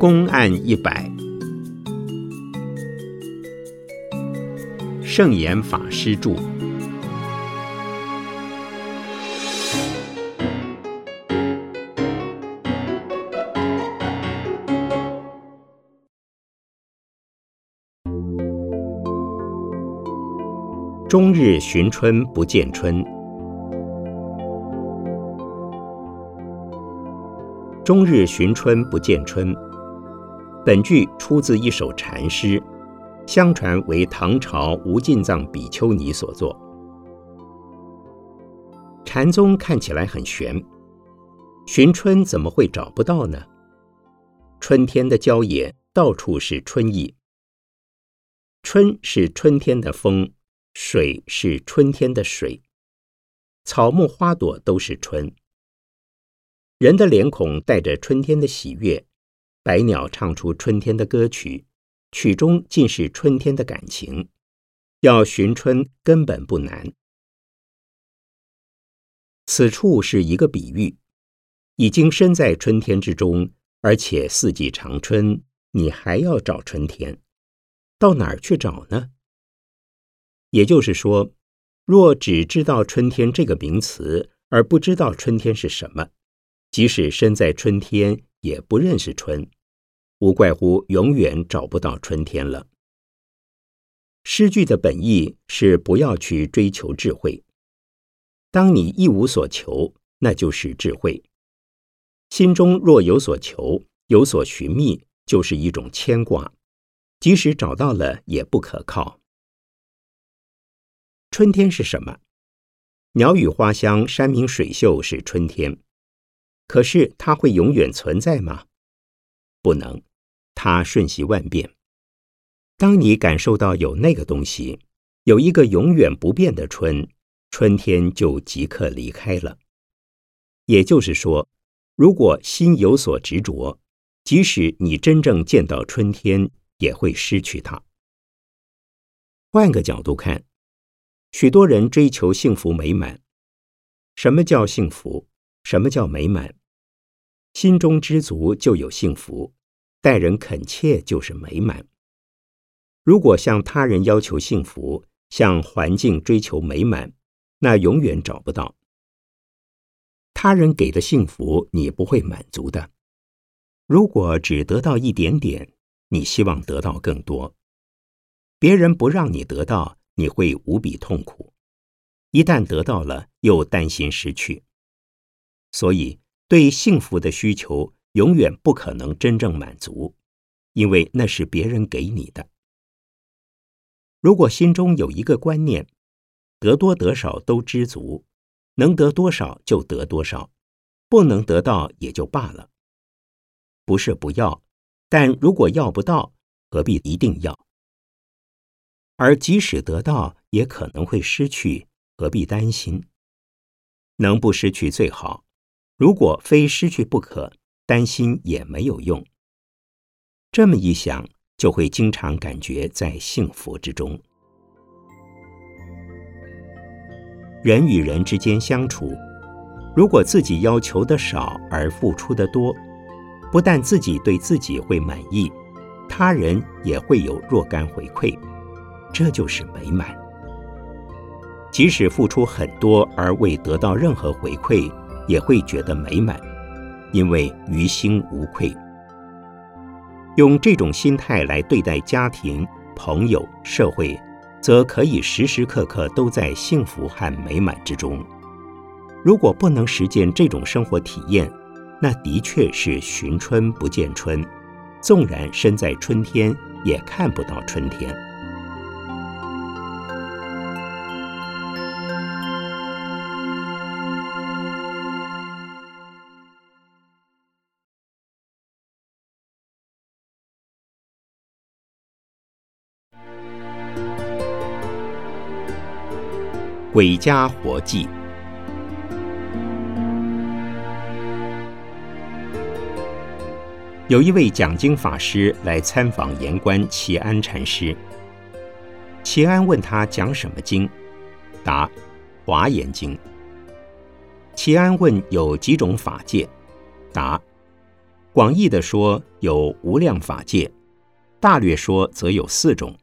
公案一百，圣严法师著。终日寻春不见春，终日寻春不见春。本句出自一首禅诗，相传为唐朝无尽藏比丘尼所作。禅宗看起来很玄，寻春怎么会找不到呢？春天的郊野到处是春意，春是春天的风。水是春天的水，草木花朵都是春。人的脸孔带着春天的喜悦，百鸟唱出春天的歌曲，曲中尽是春天的感情。要寻春根本不难。此处是一个比喻，已经身在春天之中，而且四季长春，你还要找春天，到哪儿去找呢？也就是说，若只知道春天这个名词，而不知道春天是什么，即使身在春天，也不认识春，无怪乎永远找不到春天了。诗句的本意是不要去追求智慧。当你一无所求，那就是智慧。心中若有所求，有所寻觅，就是一种牵挂，即使找到了，也不可靠。春天是什么？鸟语花香、山明水秀是春天，可是它会永远存在吗？不能，它瞬息万变。当你感受到有那个东西，有一个永远不变的春，春天就即刻离开了。也就是说，如果心有所执着，即使你真正见到春天，也会失去它。换个角度看。许多人追求幸福美满。什么叫幸福？什么叫美满？心中知足就有幸福，待人恳切就是美满。如果向他人要求幸福，向环境追求美满，那永远找不到。他人给的幸福，你不会满足的。如果只得到一点点，你希望得到更多。别人不让你得到。你会无比痛苦，一旦得到了，又担心失去。所以，对幸福的需求永远不可能真正满足，因为那是别人给你的。如果心中有一个观念，得多得少都知足，能得多少就得多少，不能得到也就罢了。不是不要，但如果要不到，何必一定要？而即使得到，也可能会失去，何必担心？能不失去最好。如果非失去不可，担心也没有用。这么一想，就会经常感觉在幸福之中。人与人之间相处，如果自己要求的少而付出的多，不但自己对自己会满意，他人也会有若干回馈。这就是美满。即使付出很多而未得到任何回馈，也会觉得美满，因为于心无愧。用这种心态来对待家庭、朋友、社会，则可以时时刻刻都在幸福和美满之中。如果不能实践这种生活体验，那的确是寻春不见春，纵然身在春天，也看不到春天。《鬼家活计》有一位讲经法师来参访言官齐安禅师。齐安问他讲什么经，答《华严经》。齐安问有几种法界，答广义的说有无量法界，大略说则有四种。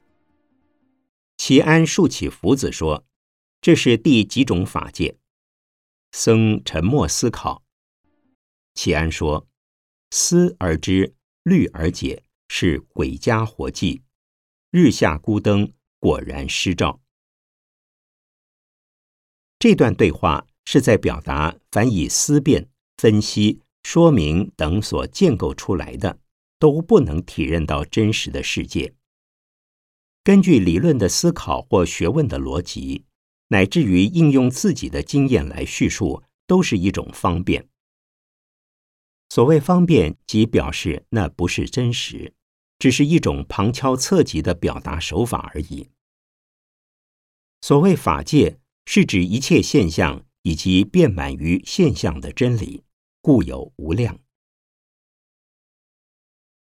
齐安竖起斧子说：“这是第几种法界？”僧沉默思考。齐安说：“思而知，虑而解，是鬼家活计。日下孤灯，果然失照。”这段对话是在表达，凡以思辨、分析、说明等所建构出来的，都不能体认到真实的世界。根据理论的思考或学问的逻辑，乃至于应用自己的经验来叙述，都是一种方便。所谓方便，即表示那不是真实，只是一种旁敲侧击的表达手法而已。所谓法界。是指一切现象以及遍满于现象的真理，故有无量。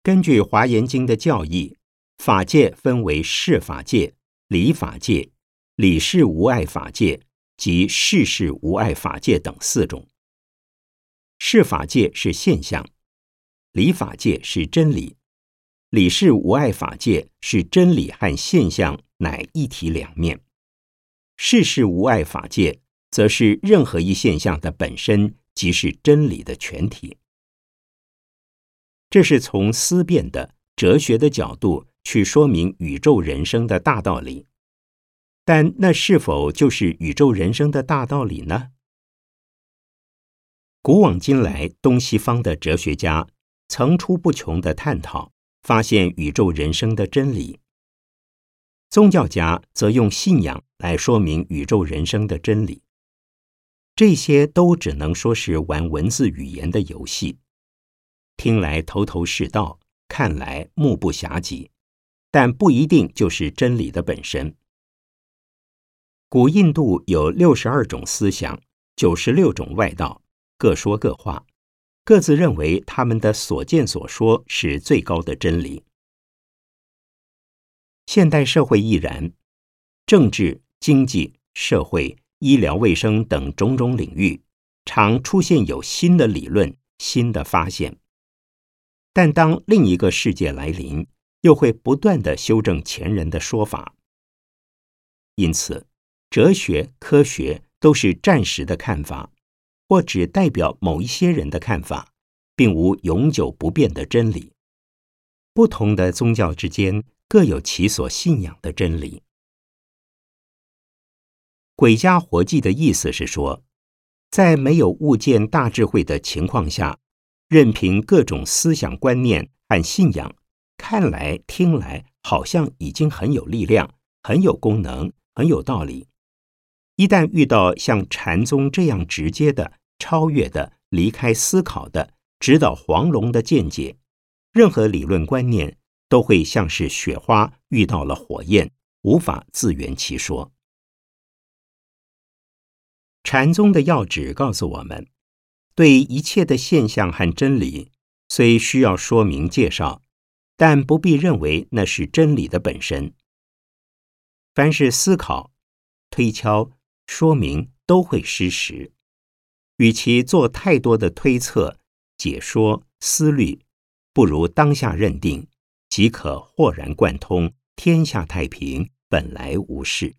根据《华严经》的教义，法界分为事法界、理法界、理事无碍法界及事事无碍法界等四种。事法界是现象，理法界是真理，理事无碍法界是真理和现象乃一体两面。事事无碍法界，则是任何一现象的本身即是真理的全体。这是从思辨的哲学的角度去说明宇宙人生的大道理，但那是否就是宇宙人生的大道理呢？古往今来，东西方的哲学家层出不穷的探讨，发现宇宙人生的真理。宗教家则用信仰来说明宇宙人生的真理，这些都只能说是玩文字语言的游戏，听来头头是道，看来目不暇接，但不一定就是真理的本身。古印度有六十二种思想，九十六种外道，各说各话，各自认为他们的所见所说是最高的真理。现代社会亦然，政治、经济、社会、医疗卫生等种种领域，常出现有新的理论、新的发现。但当另一个世界来临，又会不断的修正前人的说法。因此，哲学、科学都是暂时的看法，或只代表某一些人的看法，并无永久不变的真理。不同的宗教之间。各有其所信仰的真理。鬼家活计的意思是说，在没有物件大智慧的情况下，任凭各种思想观念和信仰，看来听来好像已经很有力量、很有功能、很有道理。一旦遇到像禅宗这样直接的、超越的、离开思考的、指导黄龙的见解，任何理论观念。都会像是雪花遇到了火焰，无法自圆其说。禅宗的要旨告诉我们，对一切的现象和真理，虽需要说明介绍，但不必认为那是真理的本身。凡是思考、推敲、说明，都会失实。与其做太多的推测、解说、思虑，不如当下认定。即可豁然贯通，天下太平，本来无事。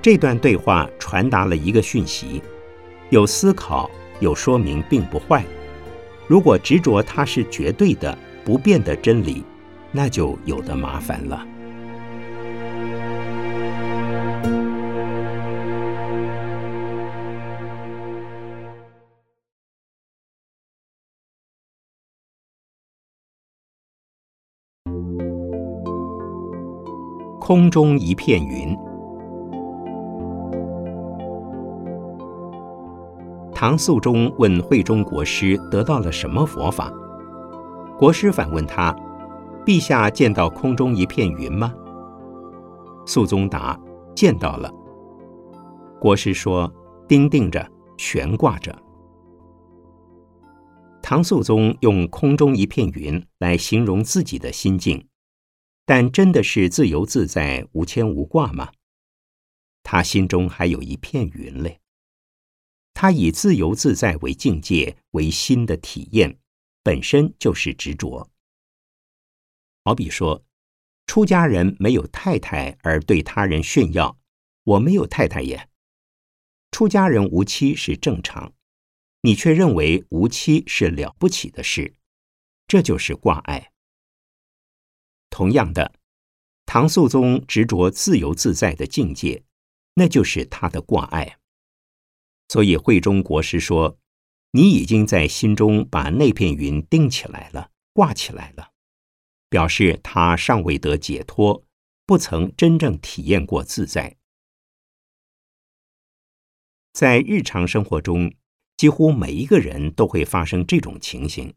这段对话传达了一个讯息：有思考，有说明，并不坏。如果执着它是绝对的、不变的真理，那就有的麻烦了。空中一片云。唐肃宗问慧中国师得到了什么佛法？国师反问他：“陛下见到空中一片云吗？”肃宗答：“见到了。”国师说：“钉钉着，悬挂着。”唐肃宗用空中一片云来形容自己的心境。但真的是自由自在、无牵无挂吗？他心中还有一片云嘞。他以自由自在为境界，为新的体验，本身就是执着。好比说，出家人没有太太而对他人炫耀：“我没有太太耶。”出家人无妻是正常，你却认为无妻是了不起的事，这就是挂碍。同样的，唐肃宗执着自由自在的境界，那就是他的挂碍。所以慧中国师说：“你已经在心中把那片云钉起来了，挂起来了，表示他尚未得解脱，不曾真正体验过自在。”在日常生活中，几乎每一个人都会发生这种情形。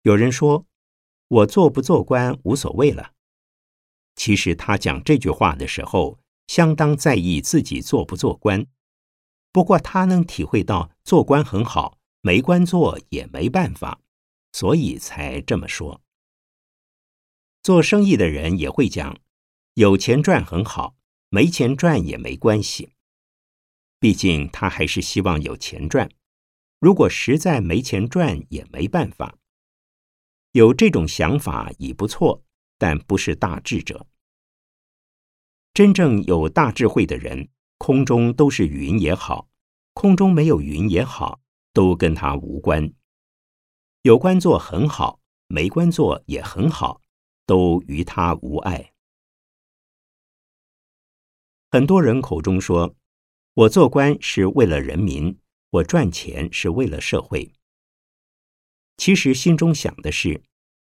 有人说：“我做不做官无所谓了。”其实他讲这句话的时候，相当在意自己做不做官。不过他能体会到做官很好，没官做也没办法，所以才这么说。做生意的人也会讲，有钱赚很好，没钱赚也没关系。毕竟他还是希望有钱赚，如果实在没钱赚也没办法。有这种想法已不错，但不是大智者。真正有大智慧的人。空中都是云也好，空中没有云也好，都跟他无关。有官做很好，没官做也很好，都与他无碍。很多人口中说，我做官是为了人民，我赚钱是为了社会。其实心中想的是，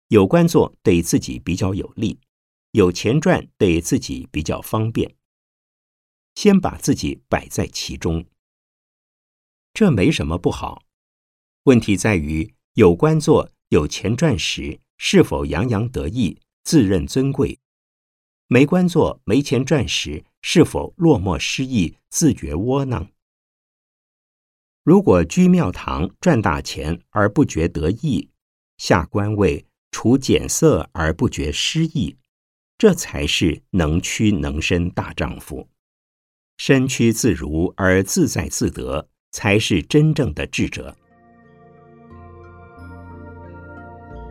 有官做对自己比较有利，有钱赚对自己比较方便。先把自己摆在其中，这没什么不好。问题在于有官做、有钱赚时，是否洋洋得意、自认尊贵；没官做、没钱赚时，是否落寞失意、自觉窝囊？如果居庙堂赚大钱而不觉得意，下官位除俭色而不觉失意，这才是能屈能伸大丈夫。身躯自如而自在自得，才是真正的智者。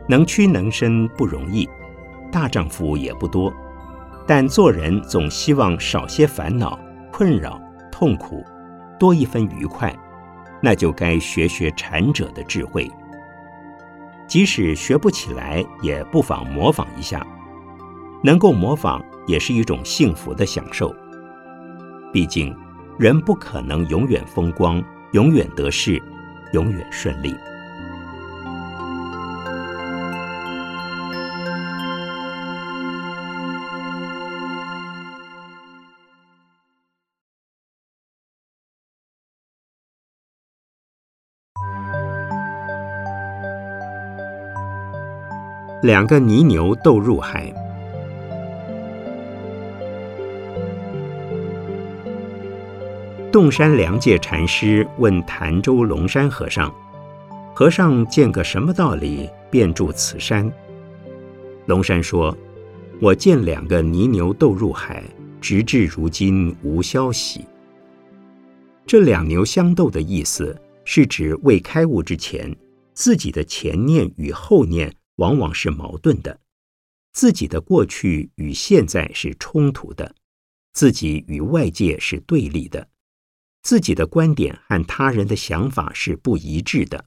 能屈能伸不容易，大丈夫也不多。但做人总希望少些烦恼、困扰、痛苦，多一分愉快，那就该学学禅者的智慧。即使学不起来，也不妨模仿一下。能够模仿，也是一种幸福的享受。毕竟，人不可能永远风光、永远得势、永远顺利。两个泥牛斗入海。洞山良介禅师问潭州龙山和尚：“和尚见个什么道理，便住此山？”龙山说：“我见两个泥牛斗入海，直至如今无消息。”这两牛相斗的意思，是指未开悟之前，自己的前念与后念往往是矛盾的，自己的过去与现在是冲突的，自己与外界是对立的。自己的观点和他人的想法是不一致的。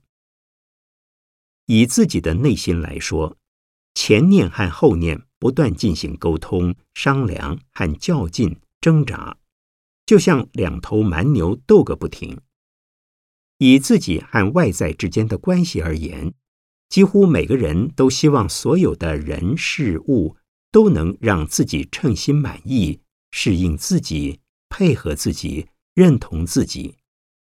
以自己的内心来说，前念和后念不断进行沟通、商量和较劲、挣扎，就像两头蛮牛斗个不停。以自己和外在之间的关系而言，几乎每个人都希望所有的人事物都能让自己称心满意、适应自己、配合自己。认同自己，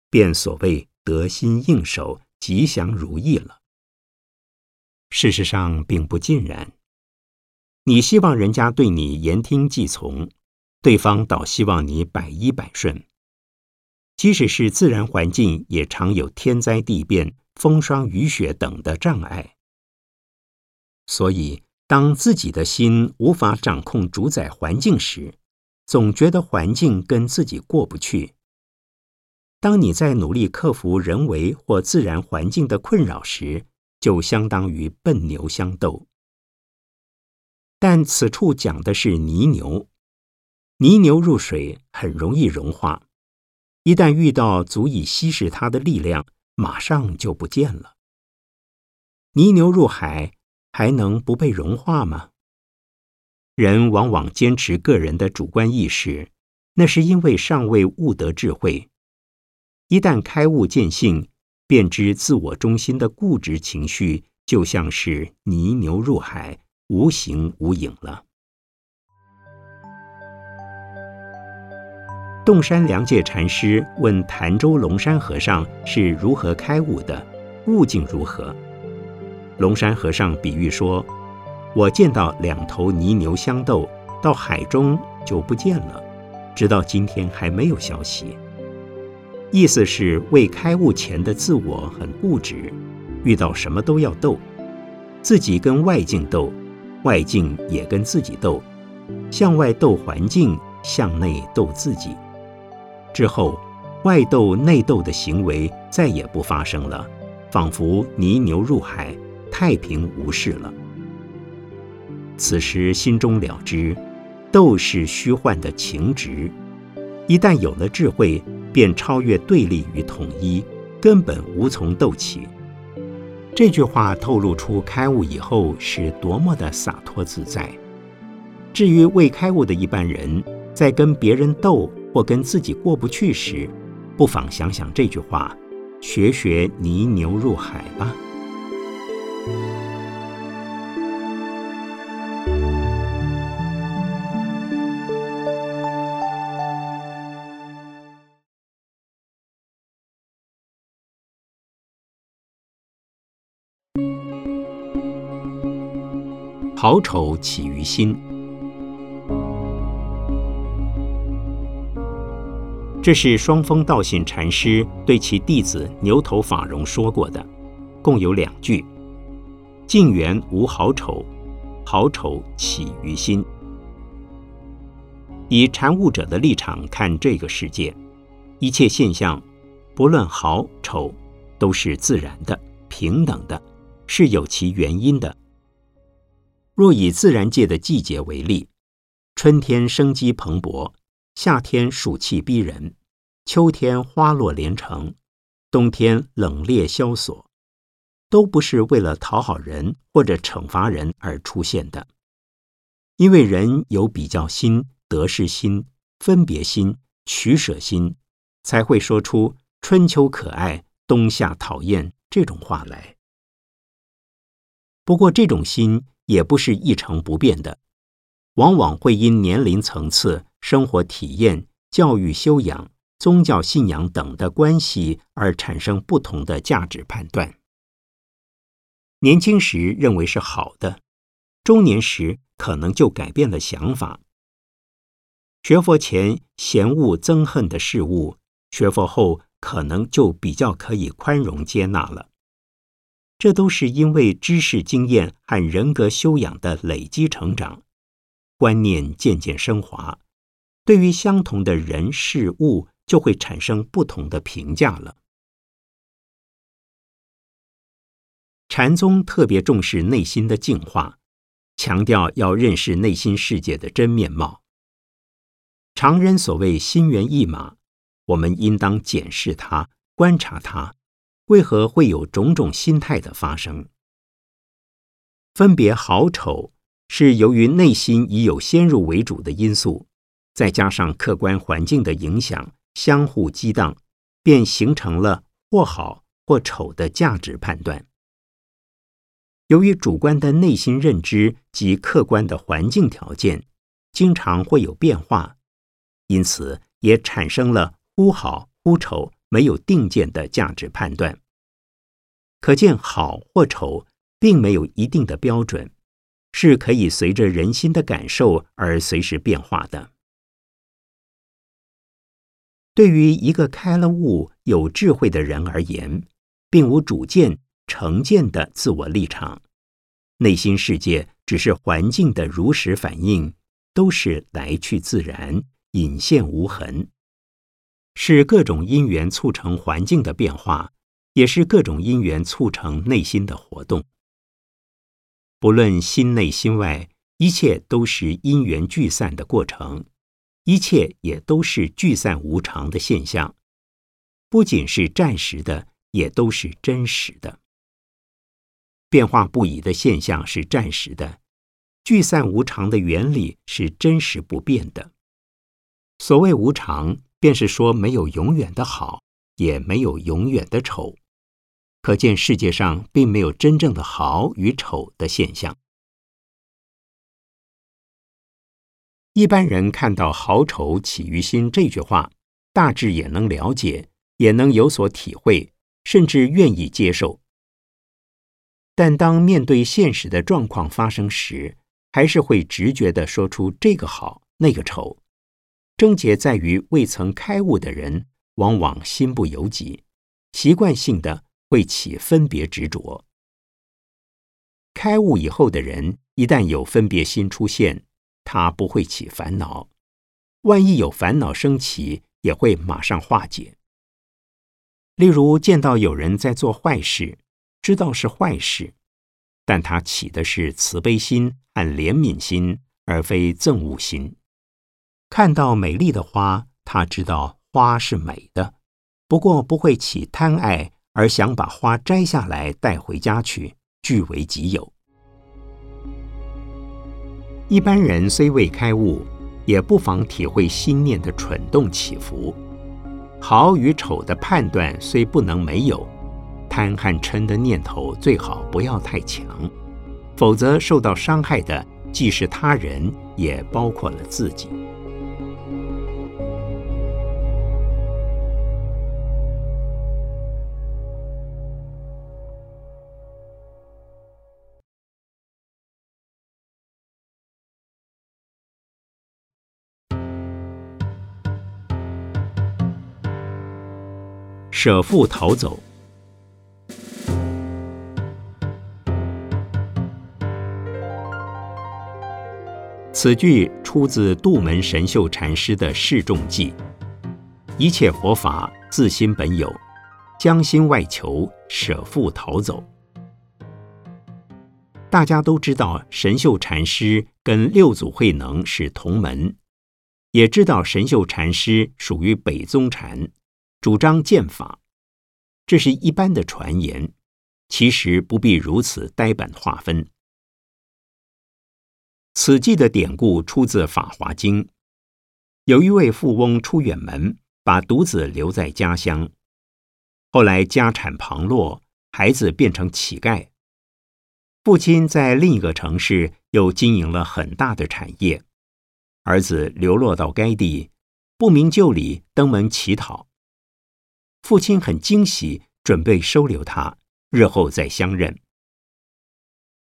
便所谓得心应手、吉祥如意了。事实上并不尽然。你希望人家对你言听计从，对方倒希望你百依百顺。即使是自然环境，也常有天灾地变、风霜雨雪等的障碍。所以，当自己的心无法掌控、主宰环境时，总觉得环境跟自己过不去。当你在努力克服人为或自然环境的困扰时，就相当于笨牛相斗。但此处讲的是泥牛，泥牛入水很容易融化，一旦遇到足以稀释它的力量，马上就不见了。泥牛入海还能不被融化吗？人往往坚持个人的主观意识，那是因为尚未悟得智慧。一旦开悟见性，便知自我中心的固执情绪就像是泥牛入海，无形无影了。洞山良介禅师问潭州龙山和尚是如何开悟的，悟境如何？龙山和尚比喻说。我见到两头泥牛相斗，到海中就不见了，直到今天还没有消息。意思是未开悟前的自我很固执，遇到什么都要斗，自己跟外境斗，外境也跟自己斗，向外斗环境，向内斗自己。之后，外斗内斗的行为再也不发生了，仿佛泥牛入海，太平无事了。此时心中了知，斗是虚幻的情执。一旦有了智慧，便超越对立与统一，根本无从斗起。这句话透露出开悟以后是多么的洒脱自在。至于未开悟的一般人，在跟别人斗或跟自己过不去时，不妨想想这句话，学学泥牛入海吧。好丑起于心，这是双峰道信禅师对其弟子牛头法融说过的，共有两句：“静缘无好丑，好丑起于心。”以禅悟者的立场看这个世界，一切现象，不论好丑，都是自然的、平等的，是有其原因的。若以自然界的季节为例，春天生机蓬勃，夏天暑气逼人，秋天花落连城，冬天冷冽萧索，都不是为了讨好人或者惩罚人而出现的。因为人有比较心、得失心、分别心、取舍心，才会说出春秋可爱，冬夏讨厌这种话来。不过这种心。也不是一成不变的，往往会因年龄层次、生活体验、教育修养、宗教信仰等的关系而产生不同的价值判断。年轻时认为是好的，中年时可能就改变了想法。学佛前嫌恶憎恨的事物，学佛后可能就比较可以宽容接纳了。这都是因为知识经验和人格修养的累积成长，观念渐渐升华，对于相同的人事物就会产生不同的评价了。禅宗特别重视内心的净化，强调要认识内心世界的真面貌。常人所谓心猿意马，我们应当检视它，观察它。为何会有种种心态的发生？分别好丑，是由于内心已有先入为主的因素，再加上客观环境的影响，相互激荡，便形成了或好或丑的价值判断。由于主观的内心认知及客观的环境条件经常会有变化，因此也产生了忽好忽丑。没有定见的价值判断，可见好或丑并没有一定的标准，是可以随着人心的感受而随时变化的。对于一个开了悟、有智慧的人而言，并无主见、成见的自我立场，内心世界只是环境的如实反应，都是来去自然、隐现无痕。是各种因缘促成环境的变化，也是各种因缘促成内心的活动。不论心内心外，一切都是因缘聚散的过程，一切也都是聚散无常的现象，不仅是暂时的，也都是真实的。变化不已的现象是暂时的，聚散无常的原理是真实不变的。所谓无常。便是说，没有永远的好，也没有永远的丑。可见世界上并没有真正的好与丑的现象。一般人看到“好丑起于心”这句话，大致也能了解，也能有所体会，甚至愿意接受。但当面对现实的状况发生时，还是会直觉的说出这个好，那个丑。症结在于未曾开悟的人，往往心不由己，习惯性的会起分别执着。开悟以后的人，一旦有分别心出现，他不会起烦恼；万一有烦恼升起，也会马上化解。例如，见到有人在做坏事，知道是坏事，但他起的是慈悲心和怜悯心，而非憎恶心。看到美丽的花，他知道花是美的，不过不会起贪爱，而想把花摘下来带回家去，据为己有。一般人虽未开悟，也不妨体会心念的蠢动起伏。好与丑的判断虽不能没有，贪和嗔的念头最好不要太强，否则受到伤害的既是他人，也包括了自己。舍父逃走。此句出自杜门神秀禅师的《示众记》：“一切佛法自心本有，将心外求，舍父逃走。”大家都知道神秀禅师跟六祖慧能是同门，也知道神秀禅师属于北宗禅。主张剑法，这是一般的传言，其实不必如此呆板划分。此记的典故出自《法华经》，有一位富翁出远门，把独子留在家乡，后来家产旁落，孩子变成乞丐，父亲在另一个城市又经营了很大的产业，儿子流落到该地，不明就里，登门乞讨。父亲很惊喜，准备收留他，日后再相认。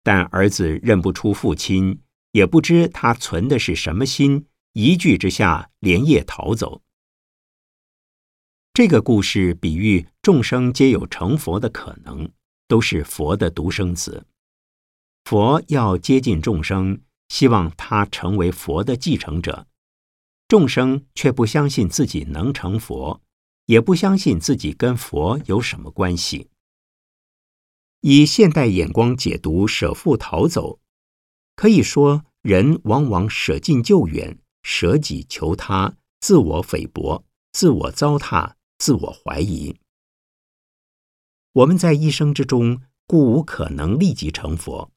但儿子认不出父亲，也不知他存的是什么心，一句之下连夜逃走。这个故事比喻众生皆有成佛的可能，都是佛的独生子。佛要接近众生，希望他成为佛的继承者，众生却不相信自己能成佛。也不相信自己跟佛有什么关系。以现代眼光解读“舍父逃走”，可以说人往往舍近救远，舍己求他，自我菲薄，自我糟蹋，自我怀疑。我们在一生之中，故无可能立即成佛，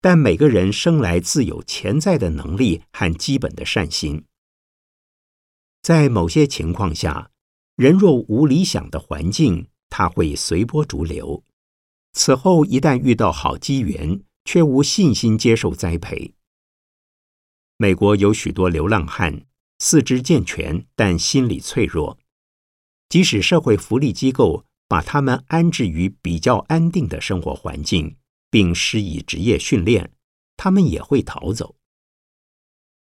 但每个人生来自有潜在的能力和基本的善心，在某些情况下。人若无理想的环境，他会随波逐流。此后一旦遇到好机缘，却无信心接受栽培。美国有许多流浪汉，四肢健全，但心理脆弱。即使社会福利机构把他们安置于比较安定的生活环境，并施以职业训练，他们也会逃走。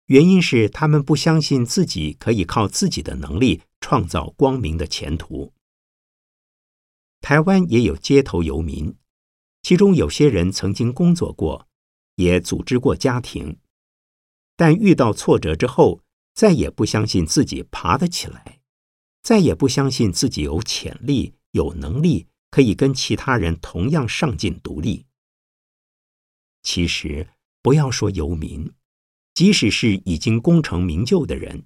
原因是他们不相信自己可以靠自己的能力创造光明的前途。台湾也有街头游民，其中有些人曾经工作过，也组织过家庭，但遇到挫折之后，再也不相信自己爬得起来，再也不相信自己有潜力、有能力，可以跟其他人同样上进独立。其实，不要说游民，即使是已经功成名就的人，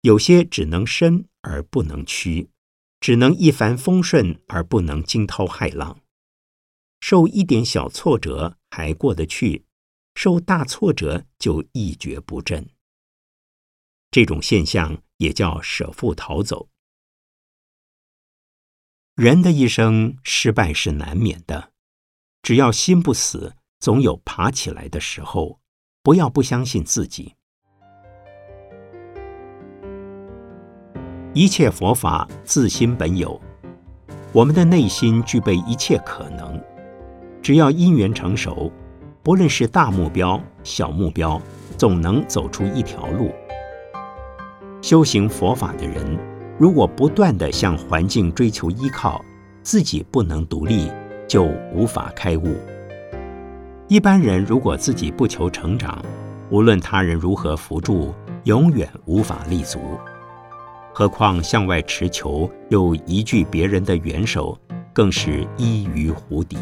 有些只能伸而不能屈，只能一帆风顺而不能惊涛骇浪。受一点小挫折还过得去，受大挫折就一蹶不振。这种现象也叫舍父逃走。人的一生失败是难免的，只要心不死，总有爬起来的时候。不要不相信自己。一切佛法自心本有，我们的内心具备一切可能。只要因缘成熟，不论是大目标、小目标，总能走出一条路。修行佛法的人，如果不断的向环境追求依靠，自己不能独立，就无法开悟。一般人如果自己不求成长，无论他人如何扶助，永远无法立足。何况向外持球，又移据别人的援手，更是依于湖底。